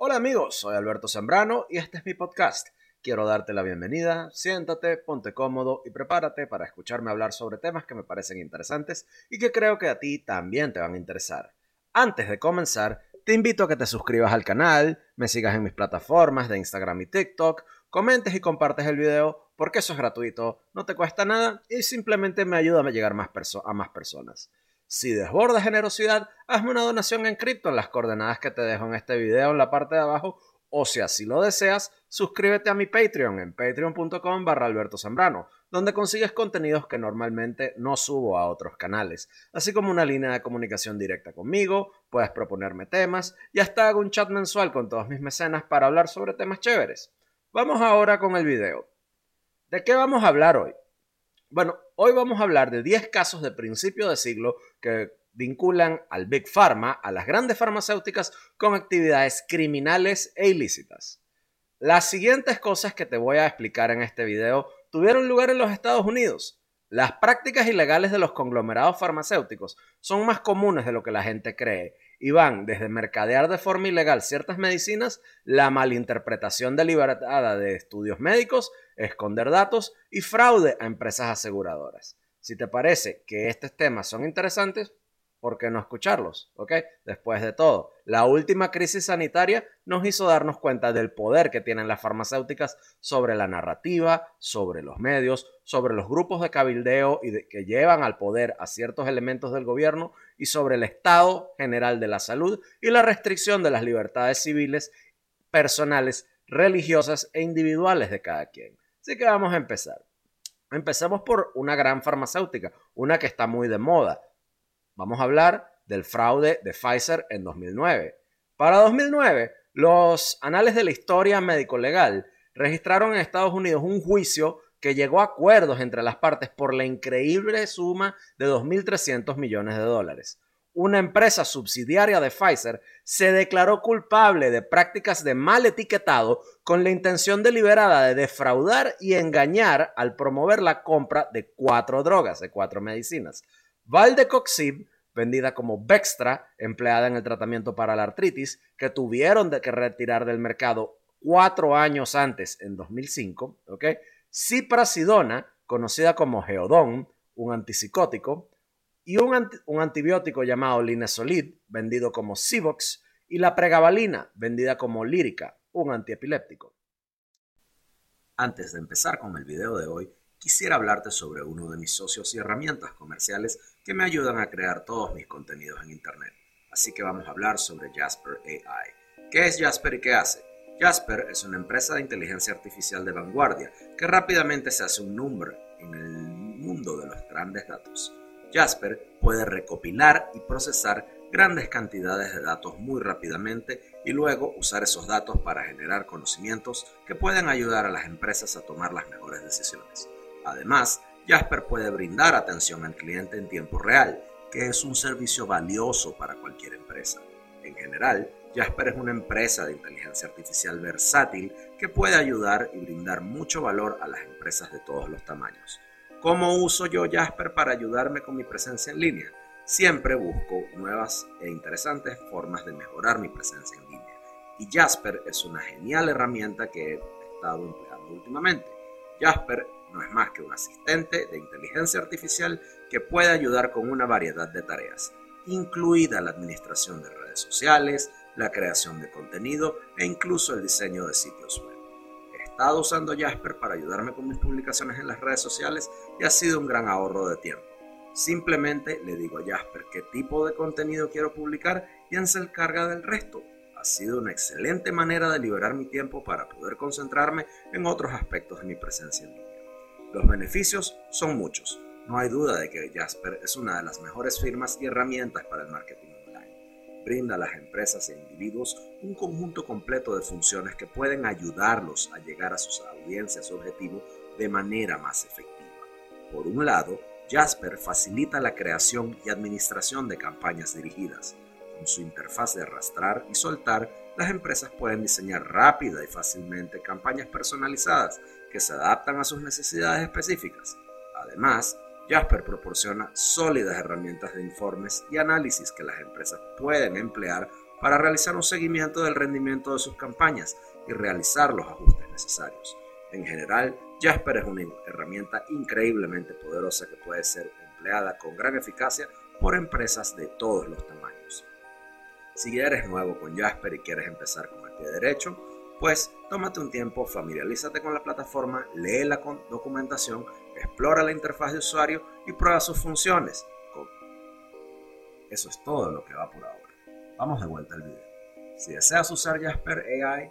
Hola amigos, soy Alberto Zambrano y este es mi podcast. Quiero darte la bienvenida, siéntate, ponte cómodo y prepárate para escucharme hablar sobre temas que me parecen interesantes y que creo que a ti también te van a interesar. Antes de comenzar, te invito a que te suscribas al canal, me sigas en mis plataformas de Instagram y TikTok, comentes y compartes el video porque eso es gratuito, no te cuesta nada y simplemente me ayuda a llegar más a más personas. Si desbordas generosidad, hazme una donación en cripto en las coordenadas que te dejo en este video en la parte de abajo o si así lo deseas, suscríbete a mi Patreon en patreon.com barra Alberto Zambrano, donde consigues contenidos que normalmente no subo a otros canales, así como una línea de comunicación directa conmigo, puedes proponerme temas y hasta hago un chat mensual con todos mis mecenas para hablar sobre temas chéveres. Vamos ahora con el video. ¿De qué vamos a hablar hoy? Bueno, hoy vamos a hablar de 10 casos de principio de siglo que vinculan al Big Pharma, a las grandes farmacéuticas, con actividades criminales e ilícitas. Las siguientes cosas que te voy a explicar en este video tuvieron lugar en los Estados Unidos. Las prácticas ilegales de los conglomerados farmacéuticos son más comunes de lo que la gente cree y van desde mercadear de forma ilegal ciertas medicinas, la malinterpretación deliberada de estudios médicos, esconder datos y fraude a empresas aseguradoras. Si te parece que estos temas son interesantes, ¿por qué no escucharlos? ¿Ok? Después de todo, la última crisis sanitaria nos hizo darnos cuenta del poder que tienen las farmacéuticas sobre la narrativa, sobre los medios, sobre los grupos de cabildeo y que llevan al poder a ciertos elementos del gobierno y sobre el estado general de la salud y la restricción de las libertades civiles, personales, religiosas e individuales de cada quien. Así que vamos a empezar. Empecemos por una gran farmacéutica, una que está muy de moda, Vamos a hablar del fraude de Pfizer en 2009. Para 2009, los anales de la historia médico-legal registraron en Estados Unidos un juicio que llegó a acuerdos entre las partes por la increíble suma de 2.300 millones de dólares. Una empresa subsidiaria de Pfizer se declaró culpable de prácticas de mal etiquetado con la intención deliberada de defraudar y engañar al promover la compra de cuatro drogas, de cuatro medicinas. Valdecoxib, vendida como Bextra, empleada en el tratamiento para la artritis, que tuvieron que retirar del mercado cuatro años antes, en 2005, ¿ok? Ciprasidona, conocida como Geodon, un antipsicótico, y un, un antibiótico llamado Linesolid, vendido como Civox, y la pregabalina, vendida como Lírica, un antiepiléptico. Antes de empezar con el video de hoy, quisiera hablarte sobre uno de mis socios y herramientas comerciales que me ayudan a crear todos mis contenidos en Internet. Así que vamos a hablar sobre Jasper AI. ¿Qué es Jasper y qué hace? Jasper es una empresa de inteligencia artificial de vanguardia que rápidamente se hace un número en el mundo de los grandes datos. Jasper puede recopilar y procesar grandes cantidades de datos muy rápidamente y luego usar esos datos para generar conocimientos que pueden ayudar a las empresas a tomar las mejores decisiones. Además, Jasper puede brindar atención al cliente en tiempo real, que es un servicio valioso para cualquier empresa. En general, Jasper es una empresa de inteligencia artificial versátil que puede ayudar y brindar mucho valor a las empresas de todos los tamaños. ¿Cómo uso yo Jasper para ayudarme con mi presencia en línea? Siempre busco nuevas e interesantes formas de mejorar mi presencia en línea. Y Jasper es una genial herramienta que he estado empleando últimamente. Jasper no es más que un asistente de inteligencia artificial que puede ayudar con una variedad de tareas, incluida la administración de redes sociales, la creación de contenido e incluso el diseño de sitios web. He estado usando Jasper para ayudarme con mis publicaciones en las redes sociales y ha sido un gran ahorro de tiempo. Simplemente le digo a Jasper qué tipo de contenido quiero publicar y él se encarga del resto. Ha sido una excelente manera de liberar mi tiempo para poder concentrarme en otros aspectos de mi presencia en línea. Los beneficios son muchos. No hay duda de que Jasper es una de las mejores firmas y herramientas para el marketing. Brinda a las empresas e individuos un conjunto completo de funciones que pueden ayudarlos a llegar a sus audiencias objetivo de manera más efectiva. Por un lado, Jasper facilita la creación y administración de campañas dirigidas. Con su interfaz de arrastrar y soltar, las empresas pueden diseñar rápida y fácilmente campañas personalizadas que se adaptan a sus necesidades específicas. Además, Jasper proporciona sólidas herramientas de informes y análisis que las empresas pueden emplear para realizar un seguimiento del rendimiento de sus campañas y realizar los ajustes necesarios. En general, Jasper es una herramienta increíblemente poderosa que puede ser empleada con gran eficacia por empresas de todos los tamaños. Si eres nuevo con Jasper y quieres empezar con el pie derecho, pues tómate un tiempo, familiarízate con la plataforma, lee la documentación, explora la interfaz de usuario y prueba sus funciones. Eso es todo lo que va por ahora. Vamos de vuelta al video. Si deseas usar Jasper AI,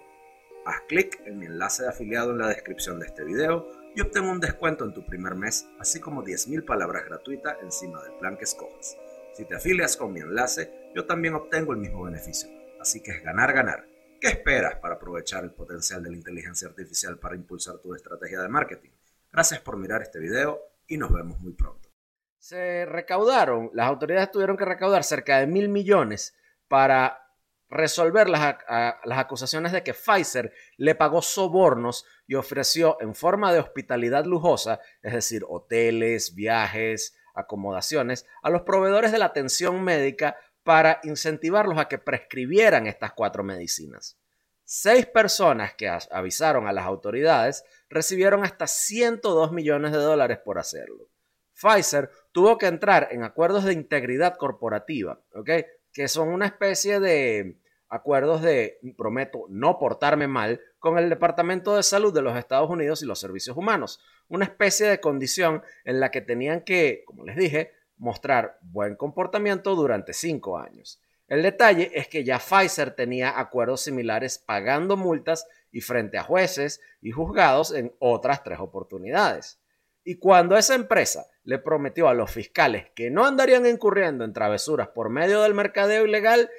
haz clic en mi enlace de afiliado en la descripción de este video y obtén un descuento en tu primer mes, así como 10.000 palabras gratuitas encima del plan que escojas. Si te afilias con mi enlace, yo también obtengo el mismo beneficio. Así que es ganar, ganar. ¿Qué esperas para aprovechar el potencial de la inteligencia artificial para impulsar tu estrategia de marketing? Gracias por mirar este video y nos vemos muy pronto. Se recaudaron, las autoridades tuvieron que recaudar cerca de mil millones para resolver las, las, acusaciones de que Pfizer le pagó sobornos y ofreció en forma de hospitalidad lujosa, es decir, hoteles, viajes, acomodaciones, a los proveedores de la atención médica para incentivarlos a que prescribieran estas cuatro medicinas. Seis personas que avisaron a las autoridades recibieron hasta 102 millones de dólares por hacerlo. Pfizer tuvo que entrar en acuerdos de integridad corporativa, ¿ok? que son una especie de acuerdos de, prometo, no portarme mal con el Departamento de Salud de los Estados Unidos y los Servicios Humanos. Una especie de condición en la que tenían que, como les dije, mostrar buen comportamiento durante cinco años. El detalle es que ya Pfizer tenía acuerdos similares pagando multas y frente a jueces y juzgados en otras tres oportunidades. Y cuando esa empresa le prometió a los fiscales que no andarían incurriendo en travesuras por medio del mercadeo ilegal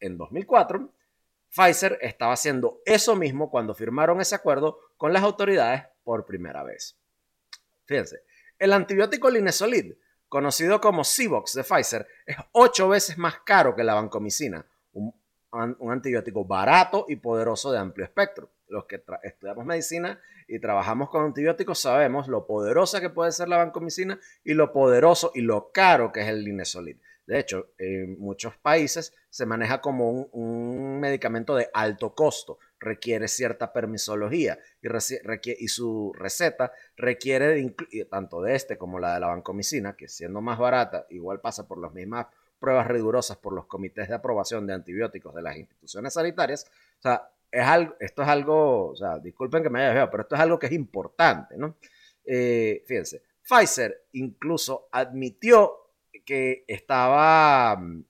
en 2004, Pfizer estaba haciendo eso mismo cuando firmaron ese acuerdo con las autoridades por primera vez. Fíjense, el antibiótico Linesolid, conocido como Civox de Pfizer, es ocho veces más caro que la vancomicina, un, antibiótico barato y poderoso de amplio espectro los que estudiamos medicina y trabajamos con antibióticos sabemos lo poderosa que puede ser la vancomicina y lo poderoso y lo caro que es el linesolid. De hecho, en muchos países se maneja como un, medicamento de alto costo, requiere cierta permisología y, y su receta requiere de tanto de este como la de la vancomicina, que siendo más barata, igual pasa por las mismas pruebas rigurosas por los comités de aprobación de antibióticos de las instituciones sanitarias. O sea, es algo, esto es algo, o sea, disculpen que me haya pero esto es algo que es importante, ¿no? Eh, fíjense, Pfizer incluso admitió que estaba, mm,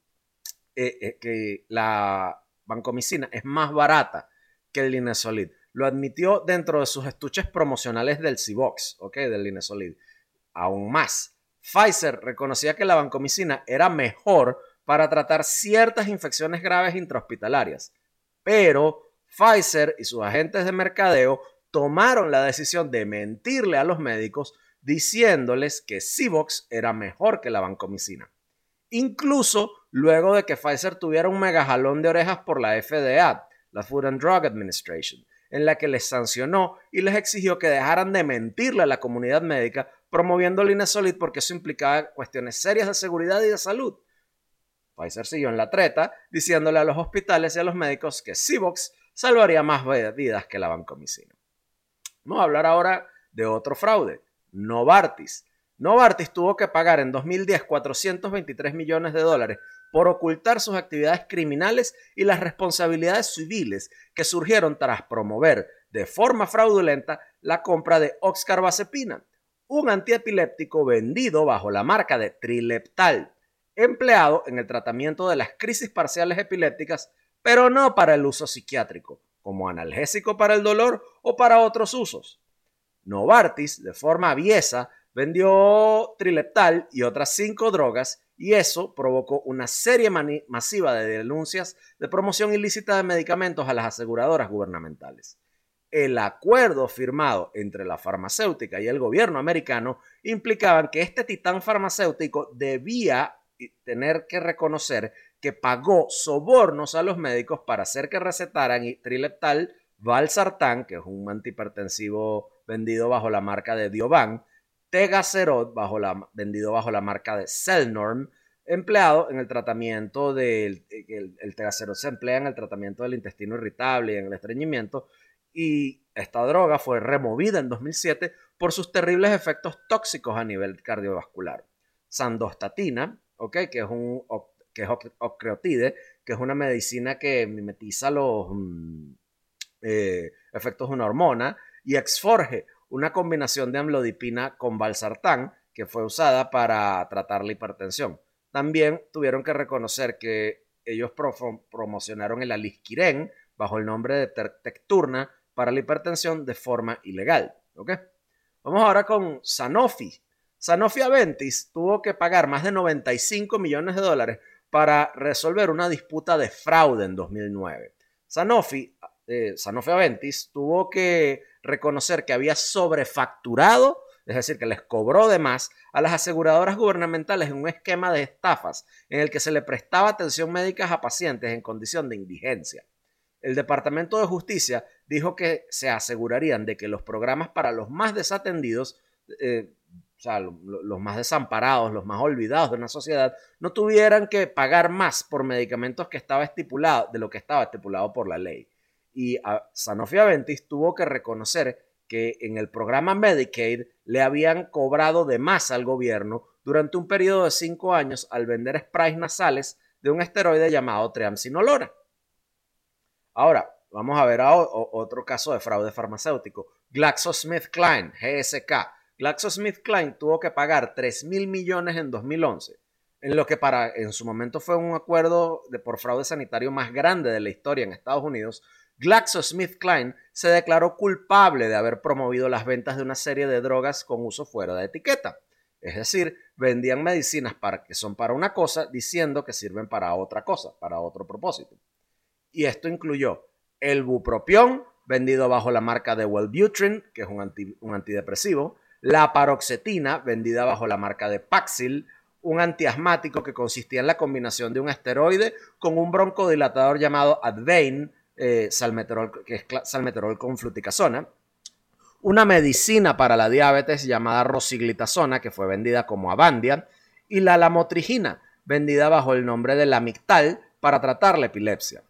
eh, eh, que la vancomicina es más barata que el Linesolid. Lo admitió dentro de sus estuches promocionales del Civox, ¿ok? Del Linesolid. Aún más, Pfizer reconocía que la vancomicina era mejor para tratar ciertas infecciones graves intrahospitalarias, pero Pfizer y sus agentes de mercadeo tomaron la decisión de mentirle a los médicos diciéndoles que Civox era mejor que la vancomicina. Incluso luego de que Pfizer tuviera un megajalón de orejas por la FDA, la Food and Drug Administration, en la que les sancionó y les exigió que dejaran de mentirle a la comunidad médica promoviendo Linesolid porque eso implicaba cuestiones serias de seguridad y de salud. Pfizer siguió en la treta diciéndole a los hospitales y a los médicos que Civox salvaría más vidas que la vancomicina. Vamos a hablar ahora de otro fraude, Novartis. Novartis tuvo que pagar en 2010 423 millones de dólares por ocultar sus actividades criminales y las responsabilidades civiles que surgieron tras promover de forma fraudulenta la compra de oxcarbazepina, un antiepiléptico vendido bajo la marca de Trileptal, empleado en el tratamiento de las crisis parciales epilépticas pero no para el uso psiquiátrico, como analgésico para el dolor o para otros usos. Novartis, de forma aviesa, vendió Trileptal y otras cinco drogas y eso provocó una serie masiva de denuncias de promoción ilícita de medicamentos a las aseguradoras gubernamentales. El acuerdo firmado entre la farmacéutica y el gobierno americano implicaba que este titán farmacéutico debía tener que reconocer que pagó sobornos a los médicos para hacer que recetaran trileptal, valsartán, que es un antihipertensivo vendido bajo la marca de Diovan, tegacerot, bajo la, vendido bajo la marca de Cellnorm, empleado en el tratamiento del el, el se emplea en el tratamiento del intestino irritable y en el estreñimiento y esta droga fue removida en 2007 por sus terribles efectos tóxicos a nivel cardiovascular. Sandostatina, ¿okay? que es un que es ocreotide, que es una medicina que mimetiza los mm, eh, efectos de una hormona, y Exforge, una combinación de amlodipina con valsartán, que fue usada para tratar la hipertensión. También tuvieron que reconocer que ellos promocionaron el alisquiren bajo el nombre de Tecturna para la hipertensión de forma ilegal. Vamos ahora con Sanofi. Sanofi Aventis tuvo que pagar más de 95 millones de dólares para resolver una disputa de fraude en 2009. Sanofi, eh, Sanofi Aventis tuvo que reconocer que había sobrefacturado, es decir, que les cobró de más a las aseguradoras gubernamentales en un esquema de estafas en el que se le prestaba atención médica a pacientes en condición de indigencia. El Departamento de Justicia dijo que se asegurarían de que los programas para los más desatendidos eh, o sea, los más desamparados, los más olvidados de una sociedad, no tuvieran que pagar más por medicamentos que estaba estipulado, de lo que estaba estipulado por la ley. Y a Sanofi Aventis tuvo que reconocer que en el programa Medicaid le habían cobrado de más al gobierno durante un periodo de cinco años al vender sprays nasales de un esteroide llamado Triamcinolona. Ahora, vamos a ver otro caso de fraude farmacéutico. GlaxoSmithKline, GSK GlaxoSmithKline tuvo que pagar 3 mil millones en 2011, en lo que para en su momento fue un acuerdo de por fraude sanitario más grande de la historia en Estados Unidos. GlaxoSmithKline se declaró culpable de haber promovido las ventas de una serie de drogas con uso fuera de etiqueta. Es decir, vendían medicinas para, que son para una cosa diciendo que sirven para otra cosa, para otro propósito. Y esto incluyó el bupropión, vendido bajo la marca de Wellbutrin, que es un, un antidepresivo, la paroxetina, vendida bajo la marca de Paxil, un antiasmático que consistía en la combinación de un esteroide con un broncodilatador llamado Advain, eh, salmeterol, que es salmeterol con fluticasona, una medicina para la diabetes llamada rosiglitazona, que fue vendida como Avandia, y la lamotrigina, vendida bajo el nombre de Lamictal para tratar la epilepsia.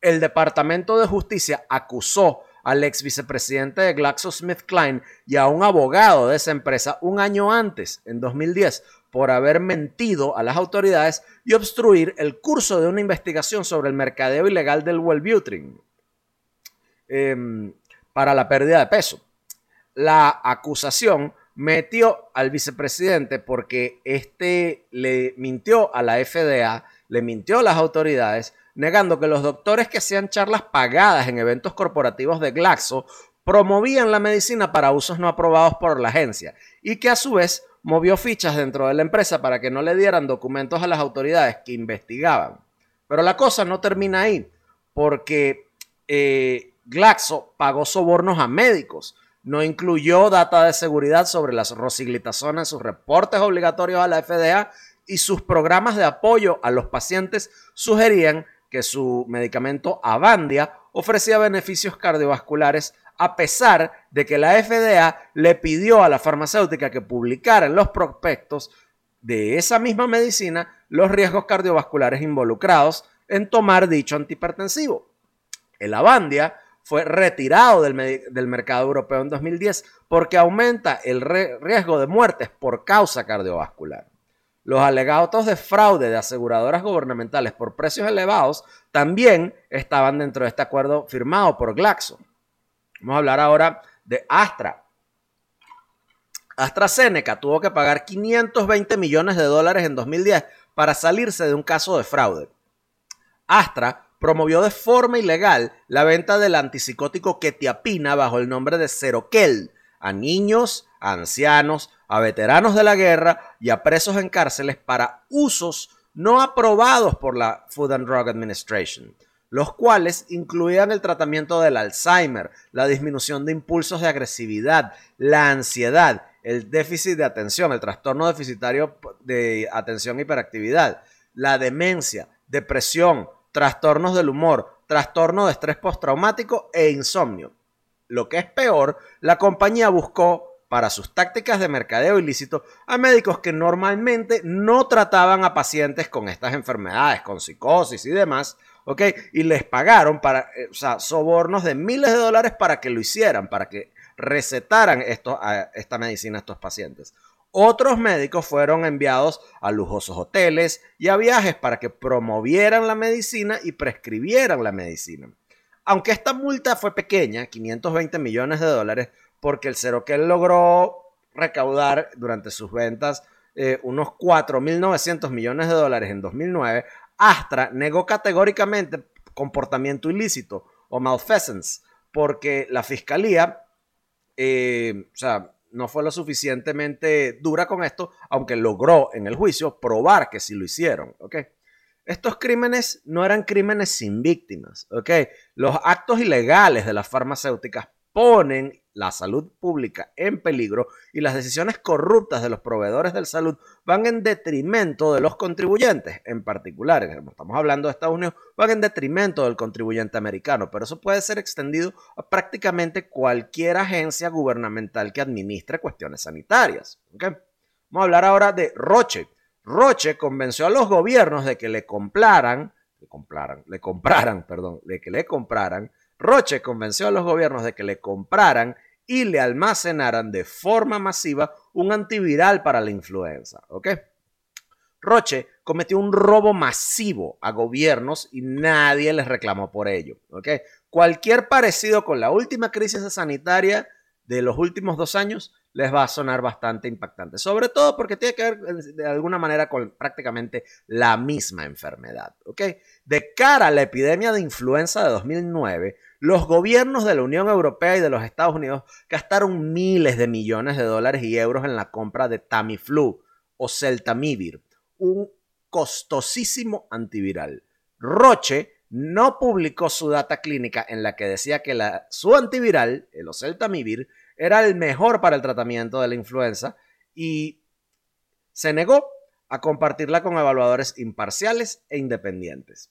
El Departamento de Justicia acusó al ex vicepresidente de GlaxoSmithKline y a un abogado de esa empresa un año antes, en 2010, por haber mentido a las autoridades y obstruir el curso de una investigación sobre el mercadeo ilegal del Wellbutrin em, para la pérdida de peso. La acusación metió al vicepresidente porque este le mintió a la FDA, le mintió a las autoridades negando que los doctores que hacían charlas pagadas en eventos corporativos de Glaxo promovían la medicina para usos no aprobados por la agencia y que a su vez movió fichas dentro de la empresa para que no le dieran documentos a las autoridades que investigaban. Pero la cosa no termina ahí, porque eh, Glaxo pagó sobornos a médicos, no incluyó data de seguridad sobre las rosiglitazonas en sus reportes obligatorios a la FDA y sus programas de apoyo a los pacientes sugerían que su medicamento Avandia ofrecía beneficios cardiovasculares a pesar de que la FDA le pidió a la farmacéutica que publicara en los prospectos de esa misma medicina los riesgos cardiovasculares involucrados en tomar dicho antihipertensivo. El Avandia fue retirado del, del, mercado europeo en 2010 porque aumenta el riesgo de muertes por causa cardiovascular. Los alegados de fraude de aseguradoras gubernamentales por precios elevados también estaban dentro de este acuerdo firmado por Glaxo. Vamos a hablar ahora de Astra. AstraZeneca tuvo que pagar 520 millones de dólares en 2010 para salirse de un caso de fraude. Astra promovió de forma ilegal la venta del antipsicótico Ketiapina bajo el nombre de Seroquel a niños, ancianos, a veteranos de la guerra y a presos en cárceles para usos no aprobados por la Food and Drug Administration, los cuales incluían el tratamiento del Alzheimer, la disminución de impulsos de agresividad, la ansiedad, el déficit de atención, el trastorno deficitario de atención e hiperactividad, la demencia, depresión, trastornos del humor, trastorno de estrés postraumático e insomnio. Lo que es peor, la compañía buscó para sus tácticas de mercadeo ilícito a médicos que normalmente no trataban a pacientes con estas enfermedades, con psicosis y demás, ¿ok? Y les pagaron para, eh, o sea, sobornos de miles de dólares para que lo hicieran, para que recetaran esto, esta medicina a estos pacientes. Otros médicos fueron enviados a lujosos hoteles y a viajes para que promovieran la medicina y prescribieran la medicina. Aunque esta multa fue pequeña, 520 millones de dólares, porque el Ceroquel logró recaudar durante sus ventas eh, unos 4.900 millones de dólares en 2009, Astra negó categóricamente comportamiento ilícito o malfeasance, porque la fiscalía, eh, o sea, no fue lo suficientemente dura con esto, aunque logró en el juicio probar que sí lo hicieron, ¿ok? Estos crímenes no eran crímenes sin víctimas, ¿ok? Los actos ilegales de las farmacéuticas ponen la salud pública en peligro y las decisiones corruptas de los proveedores de salud van en detrimento de los contribuyentes, en particular, estamos hablando de Estados Unidos, van en detrimento del contribuyente americano, pero eso puede ser extendido a prácticamente cualquier agencia gubernamental que administre cuestiones sanitarias. Vamos a hablar ahora de Roche. Roche convenció a los gobiernos de que le compraran, le compraran, le compraran, perdón, de que le compraran Roche convenció a los gobiernos de que le compraran y le almacenaran de forma masiva un antiviral para la influenza. Roche cometió un robo masivo a gobiernos y nadie les reclamó por ello. Cualquier parecido con la última crisis sanitaria de los últimos dos años les va a sonar bastante impactante, sobre todo porque tiene que ver de alguna manera con prácticamente la misma enfermedad. De cara a la epidemia de influenza de 2009, los gobiernos de la Unión Europea y de los Estados Unidos gastaron miles de millones de dólares y euros en la compra de Tamiflu o Celtamivir, un costosísimo antiviral. Roche no publicó su data clínica en la que decía que su antiviral, el Oseltamivir, era el mejor para el tratamiento de la influenza y se negó a compartirla con evaluadores imparciales e independientes.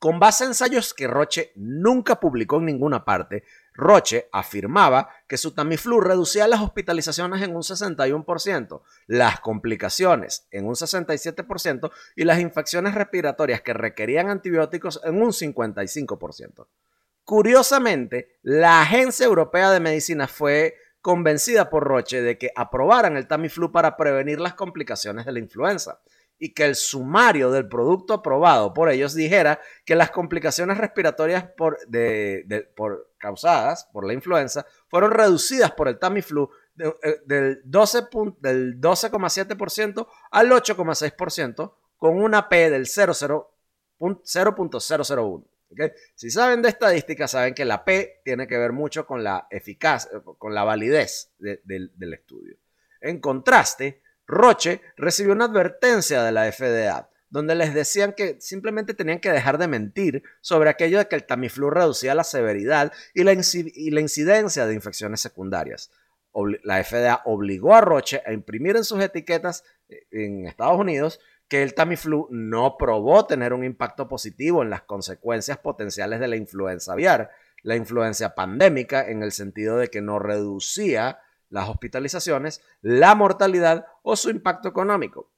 Con base en ensayos que Roche nunca publicó en ninguna parte, Roche afirmaba que su Tamiflu reducía las hospitalizaciones en un 61%, las complicaciones en un 67% y las infecciones respiratorias que requerían antibióticos en un 55%. Curiosamente, la Agencia Europea de Medicina fue convencida por Roche de que aprobaran el Tamiflu para prevenir las complicaciones de la influenza y que el sumario del producto aprobado por ellos dijera que las complicaciones respiratorias por, por causadas por la influenza fueron reducidas por el Tamiflu eh, del 12,7% al 8,6% con una P del 0.001. Si saben de estadística, saben que la P tiene que ver mucho con la eficacia, con la validez del estudio. En contraste, Roche recibió una advertencia de la FDA, donde les decían que simplemente tenían que dejar de mentir sobre aquello de que el Tamiflu reducía la severidad y la, incidencia de infecciones secundarias. La FDA obligó a Roche a imprimir en sus etiquetas eh, en Estados Unidos que el Tamiflu no probó tener un impacto positivo en las consecuencias potenciales de la influenza aviar, la influencia pandémica, en el sentido de que no reducía las hospitalizaciones, la mortalidad o su impacto económico.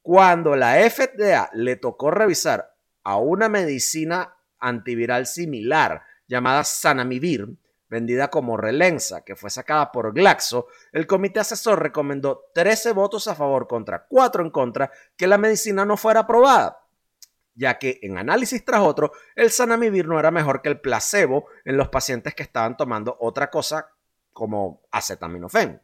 Cuando la FDA le tocó revisar a una medicina antiviral similar llamada Sanamivir, vendida como Relenza, que fue sacada por Glaxo, el comité asesor recomendó 13 votos a favor contra 4 en contra que la medicina no fuera aprobada, ya que en análisis tras otro, el Sanamivir no era mejor que el placebo en los pacientes que estaban tomando otra cosa como acetaminofén.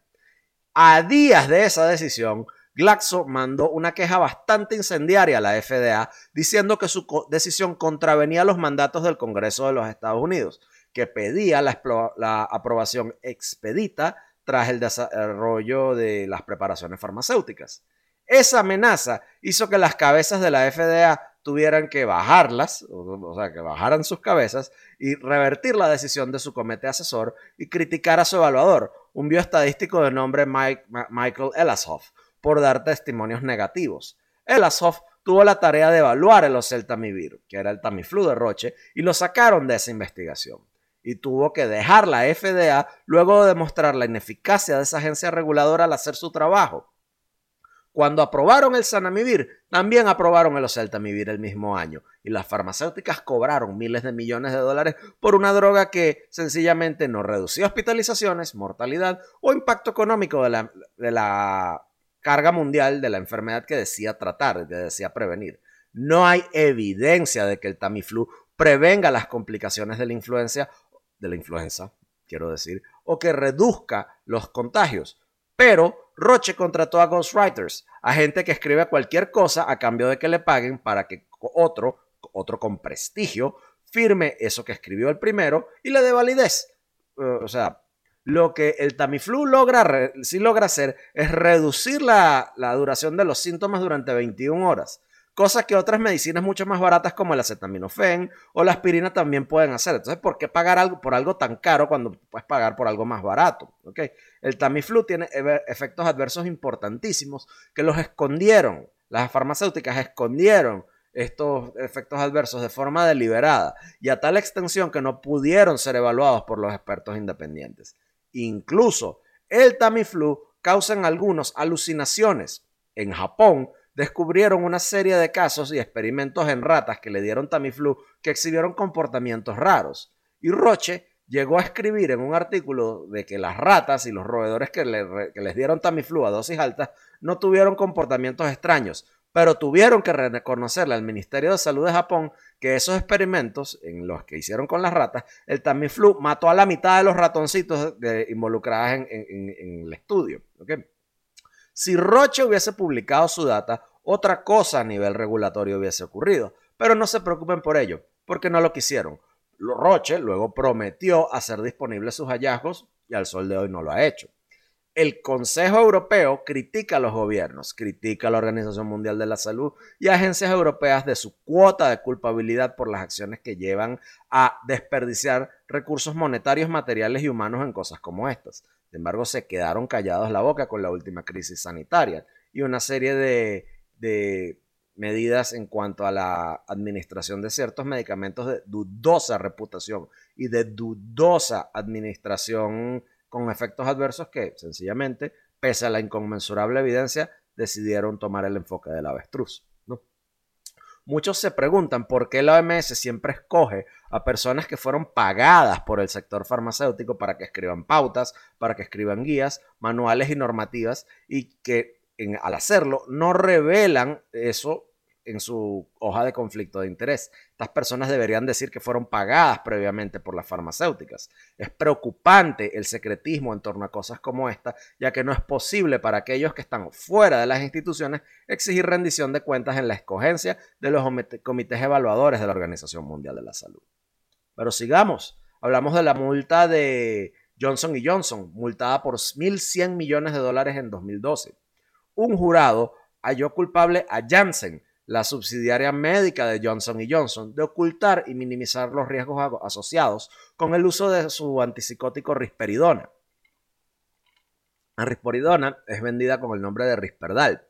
A días de esa decisión, Glaxo mandó una queja bastante incendiaria a la FDA diciendo que su decisión contravenía los mandatos del Congreso de los Estados Unidos, que pedía la, aprobación expedita tras el desarrollo de las preparaciones farmacéuticas. Esa amenaza hizo que las cabezas de la FDA tuvieran que bajarlas, o sea, que bajaran sus cabezas y revertir la decisión de su comité asesor y criticar a su evaluador, un bioestadístico de nombre Michael Elashoff, por dar testimonios negativos. Elashoff tuvo la tarea de evaluar el Oseltamivir, que era el Tamiflu de Roche, y lo sacaron de esa investigación. Y tuvo que dejar la FDA luego de demostrar la ineficacia de esa agencia reguladora al hacer su trabajo. Cuando aprobaron el Sanamivir, también aprobaron el Oseltamivir el mismo año y las farmacéuticas cobraron miles de millones de dólares por una droga que sencillamente no reducía hospitalizaciones, mortalidad o impacto económico de la, de la carga mundial de la enfermedad que decía tratar, que decía prevenir. No hay evidencia de que el Tamiflu prevenga las complicaciones de la influencia, de la influenza, quiero decir, o que reduzca los contagios. Pero Roche contrató a ghostwriters, a gente que escribe cualquier cosa a cambio de que le paguen para que otro, otro con prestigio, firme eso que escribió el primero y le dé validez. o sea, lo que el Tamiflu logra, sí logra hacer es reducir la, la duración de los síntomas durante 21 horas Cosas que otras medicinas mucho más baratas como el acetaminofén o la aspirina también pueden hacer. Entonces, ¿por qué pagar algo por algo tan caro cuando puedes pagar por algo más barato? ¿Okay? El Tamiflu tiene efectos adversos importantísimos que los escondieron. Las farmacéuticas escondieron estos efectos adversos de forma deliberada y a tal extensión que no pudieron ser evaluados por los expertos independientes. Incluso el Tamiflu causa en algunos alucinaciones. En Japón, descubrieron una serie de casos y experimentos en ratas que le dieron Tamiflu que exhibieron comportamientos raros. Y Roche llegó a escribir en un artículo de que las ratas y los roedores que, les dieron Tamiflu a dosis altas no tuvieron comportamientos extraños, pero tuvieron que reconocerle al Ministerio de Salud de Japón que esos experimentos en los que hicieron con las ratas, el Tamiflu mató a la mitad de los ratoncitos involucrados en, el estudio. Si Roche hubiese publicado su data, otra cosa a nivel regulatorio hubiese ocurrido. Pero no se preocupen por ello, porque no lo quisieron. Roche luego prometió hacer disponibles sus hallazgos y al sol de hoy no lo ha hecho. El Consejo Europeo critica a los gobiernos, critica a la Organización Mundial de la Salud y agencias europeas de su cuota de culpabilidad por las acciones que llevan a desperdiciar recursos monetarios, materiales y humanos en cosas como estas. Sin embargo, se quedaron callados la boca con la última crisis sanitaria y una serie de de medidas en cuanto a la administración de ciertos medicamentos de dudosa reputación y de dudosa administración con efectos adversos que sencillamente, pese a la inconmensurable evidencia, decidieron tomar el enfoque del avestruz. Muchos se preguntan por qué la OMS siempre escoge a personas que fueron pagadas por el sector farmacéutico para que escriban pautas, para que escriban guías, manuales y normativas y que al hacerlo, no revelan eso en su hoja de conflicto de interés. Estas personas deberían decir que fueron pagadas previamente por las farmacéuticas. Es preocupante el secretismo en torno a cosas como esta, ya que no es posible para aquellos que están fuera de las instituciones exigir rendición de cuentas en la escogencia de los comités evaluadores de la Organización Mundial de la Salud. Pero sigamos. Hablamos de la multa de Johnson Johnson, multada por 1.100 millones de dólares en 2012 un jurado halló culpable a Janssen, la subsidiaria médica de Johnson Johnson, de ocultar y minimizar los riesgos asociados con el uso de su antipsicótico risperidona. La risperidona es vendida con el nombre de risperdal.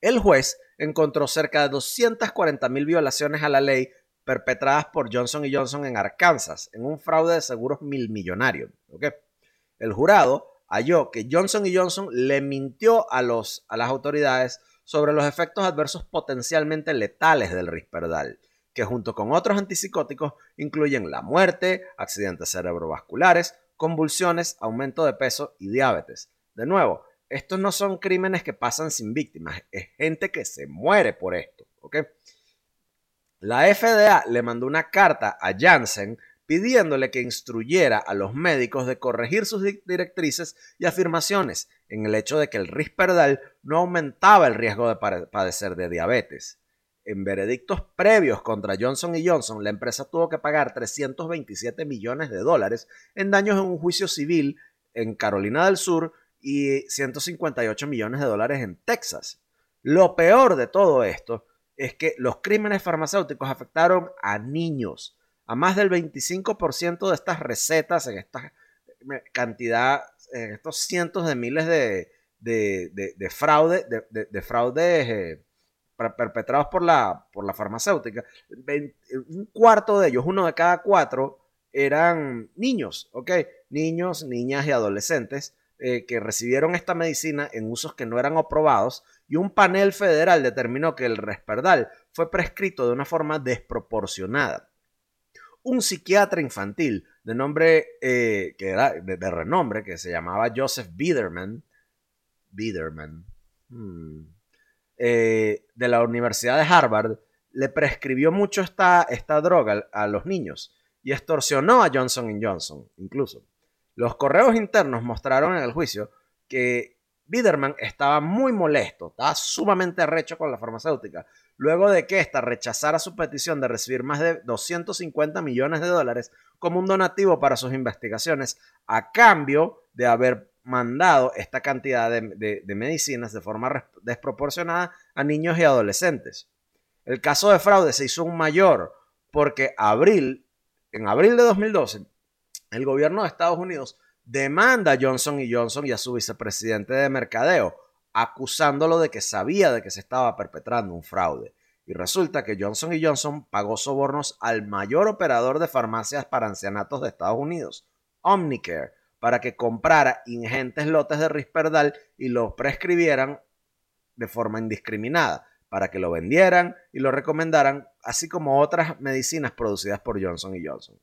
El juez encontró cerca de 240 mil violaciones a la ley perpetradas por Johnson Johnson en Arkansas en un fraude de seguros mil millonario. El jurado halló que Johnson Johnson le mintió a, los, a las autoridades sobre los efectos adversos potencialmente letales del Risperdal, que junto con otros antipsicóticos incluyen la muerte, accidentes cerebrovasculares, convulsiones, aumento de peso y diabetes. De nuevo, estos no son crímenes que pasan sin víctimas, es gente que se muere por esto. La FDA le mandó una carta a Janssen pidiéndole que instruyera a los médicos de corregir sus directrices y afirmaciones en el hecho de que el Risperdal no aumentaba el riesgo de padecer de diabetes. En veredictos previos contra Johnson Johnson, la empresa tuvo que pagar 327 millones de dólares en daños en un juicio civil en Carolina del Sur y 158 millones de dólares en Texas. Lo peor de todo esto es que los crímenes farmacéuticos afectaron a niños a más del 25% de estas recetas en esta cantidad, en estos cientos de miles de, de, fraude, de, fraudes eh, perpetrados por la, por la farmacéutica. un cuarto de ellos, uno de cada cuatro, eran niños, ¿ok? Niños, niñas y adolescentes eh, que recibieron esta medicina en usos que no eran aprobados y un panel federal determinó que el Resperdal fue prescrito de una forma desproporcionada. Un psiquiatra infantil de nombre, eh, que era de, renombre, que se llamaba Joseph Biederman, Biederman, hmm, eh, de la Universidad de Harvard, le prescribió mucho esta, esta droga a los niños y extorsionó a Johnson Johnson, incluso. Los correos internos mostraron en el juicio que Biederman estaba muy molesto, estaba sumamente arrecho con la farmacéutica, luego de que ésta rechazara su petición de recibir más de 250 millones de dólares como un donativo para sus investigaciones, a cambio de haber mandado esta cantidad de, medicinas de forma desproporcionada a niños y adolescentes. El caso de fraude se hizo un mayor porque abril, en abril de 2012, el gobierno de Estados Unidos demanda a Johnson Johnson y a su vicepresidente de mercadeo, acusándolo de que sabía de que se estaba perpetrando un fraude. Y resulta que Johnson Johnson pagó sobornos al mayor operador de farmacias para ancianatos de Estados Unidos, Omnicare, para que comprara ingentes lotes de Risperdal y los prescribieran de forma indiscriminada para que lo vendieran y lo recomendaran, así como otras medicinas producidas por Johnson Johnson.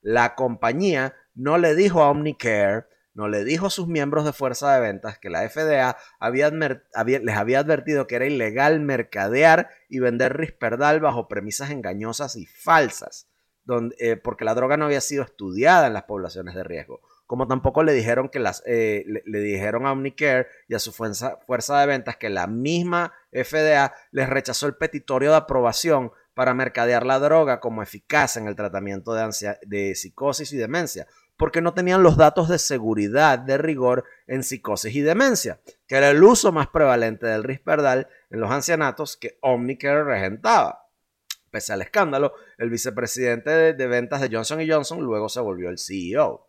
La compañía no le dijo a Omnicare, no le dijo a sus miembros de fuerza de ventas que la FDA les había advertido que era ilegal mercadear y vender Risperdal bajo premisas engañosas y falsas, eh, porque la droga no había sido estudiada en las poblaciones de riesgo. Como tampoco le dijeron que las eh, le, dijeron a Omnicare y a su fuerza, fuerza de ventas que la misma FDA les rechazó el petitorio de aprobación para mercadear la droga como eficaz en el tratamiento de, de psicosis y demencia, porque no tenían los datos de seguridad de rigor en psicosis y demencia, que era el uso más prevalente del Risperdal en los ancianatos que Omnicare regentaba. Pese al escándalo, el vicepresidente de, ventas de Johnson Johnson luego se volvió el CEO.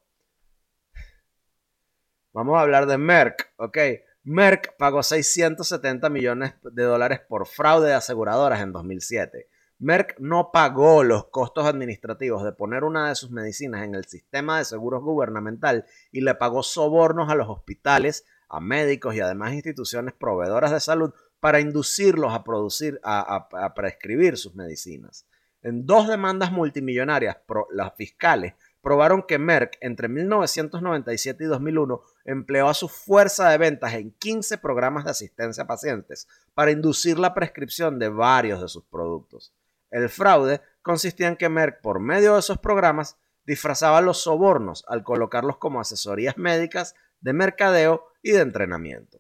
Vamos a hablar de Merck, ¿ok? Merck pagó 670 millones de dólares por fraude de aseguradoras en 2007. Merck no pagó los costos administrativos de poner una de sus medicinas en el sistema de seguros gubernamental y le pagó sobornos a los hospitales, a médicos y además instituciones proveedoras de salud para inducirlos a producir, a, prescribir sus medicinas. En dos demandas multimillonarias, las fiscales probaron que Merck entre 1997 y 2001 empleó a su fuerza de ventas en 15 programas de asistencia a pacientes para inducir la prescripción de varios de sus productos. El fraude consistía en que Merck, por medio de esos programas, disfrazaba los sobornos al colocarlos como asesorías médicas, de mercadeo y de entrenamiento.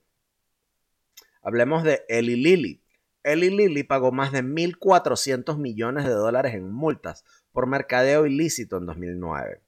Hablemos de Eli Lilly. Eli Lilly pagó más de 1.400 millones de dólares en multas por mercadeo ilícito en 2009.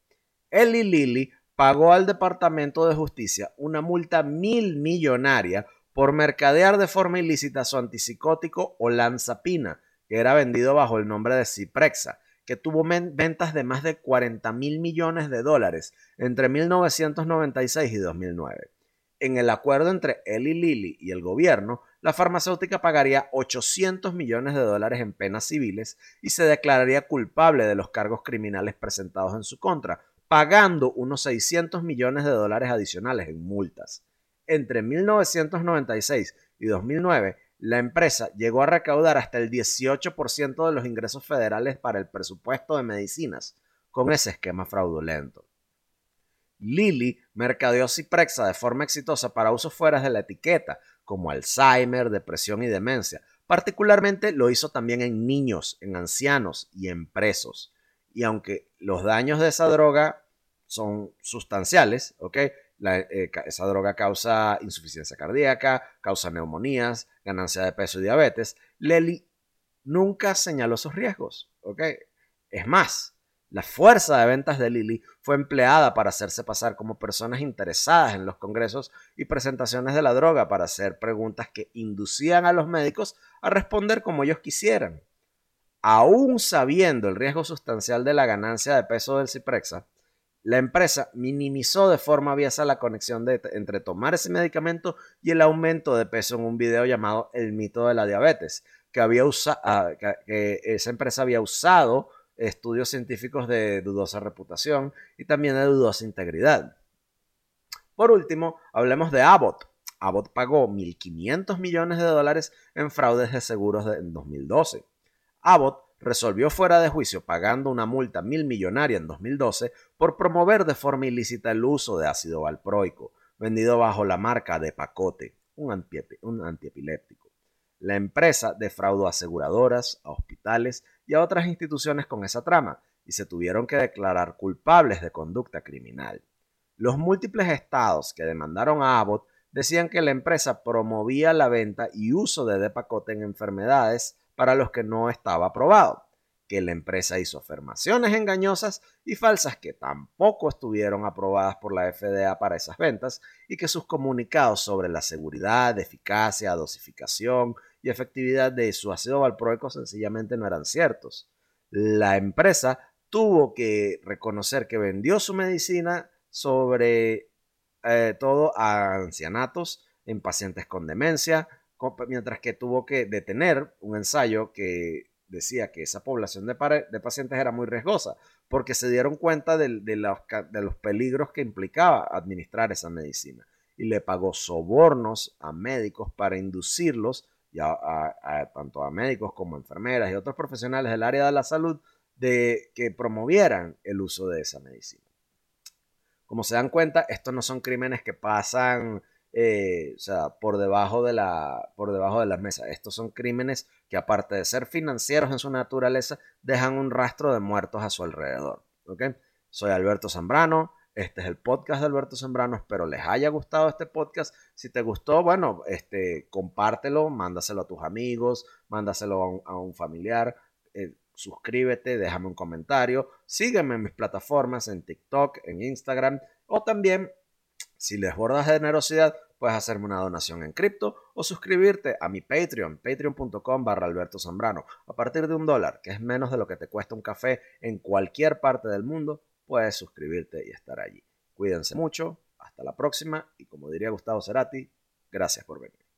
Eli Lilly pagó al Departamento de Justicia una multa mil millonaria por mercadear de forma ilícita su antipsicótico olanzapina, que era vendido bajo el nombre de Ciprexa, que tuvo ventas de más de 40 mil millones de dólares entre 1996 y 2009. En el acuerdo entre Eli Lilly y el gobierno, la farmacéutica pagaría 800 millones de dólares en penas civiles y se declararía culpable de los cargos criminales presentados en su contra, pagando unos 600 millones de dólares adicionales en multas. Entre 1996 y 2009, la empresa llegó a recaudar hasta el 18% de los ingresos federales para el presupuesto de medicinas con ese esquema fraudulento. Lilly mercadeó Ciprexa de forma exitosa para usos fuera de la etiqueta, como Alzheimer, depresión y demencia. Particularmente lo hizo también en niños, en ancianos y en presos. Y aunque los daños de esa droga son sustanciales, ¿ok? Eh, esa droga causa insuficiencia cardíaca, causa neumonías, ganancia de peso y diabetes. Lilly nunca señaló esos riesgos. Es más, la fuerza de ventas de Lilly fue empleada para hacerse pasar como personas interesadas en los congresos y presentaciones de la droga para hacer preguntas que inducían a los médicos a responder como ellos quisieran. Aún sabiendo el riesgo sustancial de la ganancia de peso del Ciprexa, la empresa minimizó de forma aviesa la conexión entre tomar ese medicamento y el aumento de peso en un video llamado El mito de la diabetes, que, había ah, que esa empresa había usado estudios científicos de dudosa reputación y también de dudosa integridad. Por último, hablemos de Abbott. Abbott pagó 1.500 millones de dólares en fraudes de seguros en 2012. Abbott resolvió fuera de juicio pagando una multa mil millonaria en 2012 por promover de forma ilícita el uso de ácido valproico, vendido bajo la marca de Pacote, un, antiepiléptico. La empresa defraudó a aseguradoras, a hospitales y a otras instituciones con esa trama y se tuvieron que declarar culpables de conducta criminal. Los múltiples estados que demandaron a Abbott decían que la empresa promovía la venta y uso de Depakote en enfermedades para los que no estaba aprobado, que la empresa hizo afirmaciones engañosas y falsas que tampoco estuvieron aprobadas por la FDA para esas ventas y que sus comunicados sobre la seguridad, eficacia, dosificación y efectividad de su ácido valproico sencillamente no eran ciertos. La empresa tuvo que reconocer que vendió su medicina sobre eh, todo a ancianatos, en pacientes con demencia, mientras que tuvo que detener un ensayo que decía que esa población de, pacientes era muy riesgosa, porque se dieron cuenta de, los, peligros que implicaba administrar esa medicina. Y le pagó sobornos a médicos para inducirlos, tanto a médicos como a enfermeras y otros profesionales del área de la salud, de que promovieran el uso de esa medicina. Como se dan cuenta, estos no son crímenes que pasan eh, o sea, por debajo, de la, por debajo de las mesas. Estos son crímenes que aparte de ser financieros en su naturaleza, dejan un rastro de muertos a su alrededor. ¿okay? Soy Alberto Zambrano. Este es el podcast de Alberto Zambrano. Espero les haya gustado este podcast. Si te gustó, bueno, este, compártelo, mándaselo a tus amigos, mándaselo a un, familiar. Eh, suscríbete, déjame un comentario, sígueme en mis plataformas, en TikTok, en Instagram, o también, si les bordas generosidad, puedes hacerme una donación en cripto o suscribirte a mi Patreon, patreon.com barra Alberto. A partir de un dólar, que es menos de lo que te cuesta un café en cualquier parte del mundo, puedes suscribirte y estar allí. Cuídense mucho, hasta la próxima y como diría Gustavo Cerati, gracias por venir.